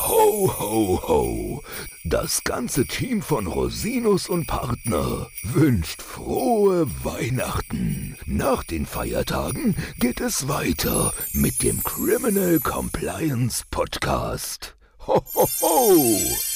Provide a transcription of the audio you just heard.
Ho, ho, ho! Das ganze Team von Rosinus und Partner wünscht frohe Weihnachten. Nach den Feiertagen geht es weiter mit dem Criminal Compliance Podcast. Ho, ho, ho!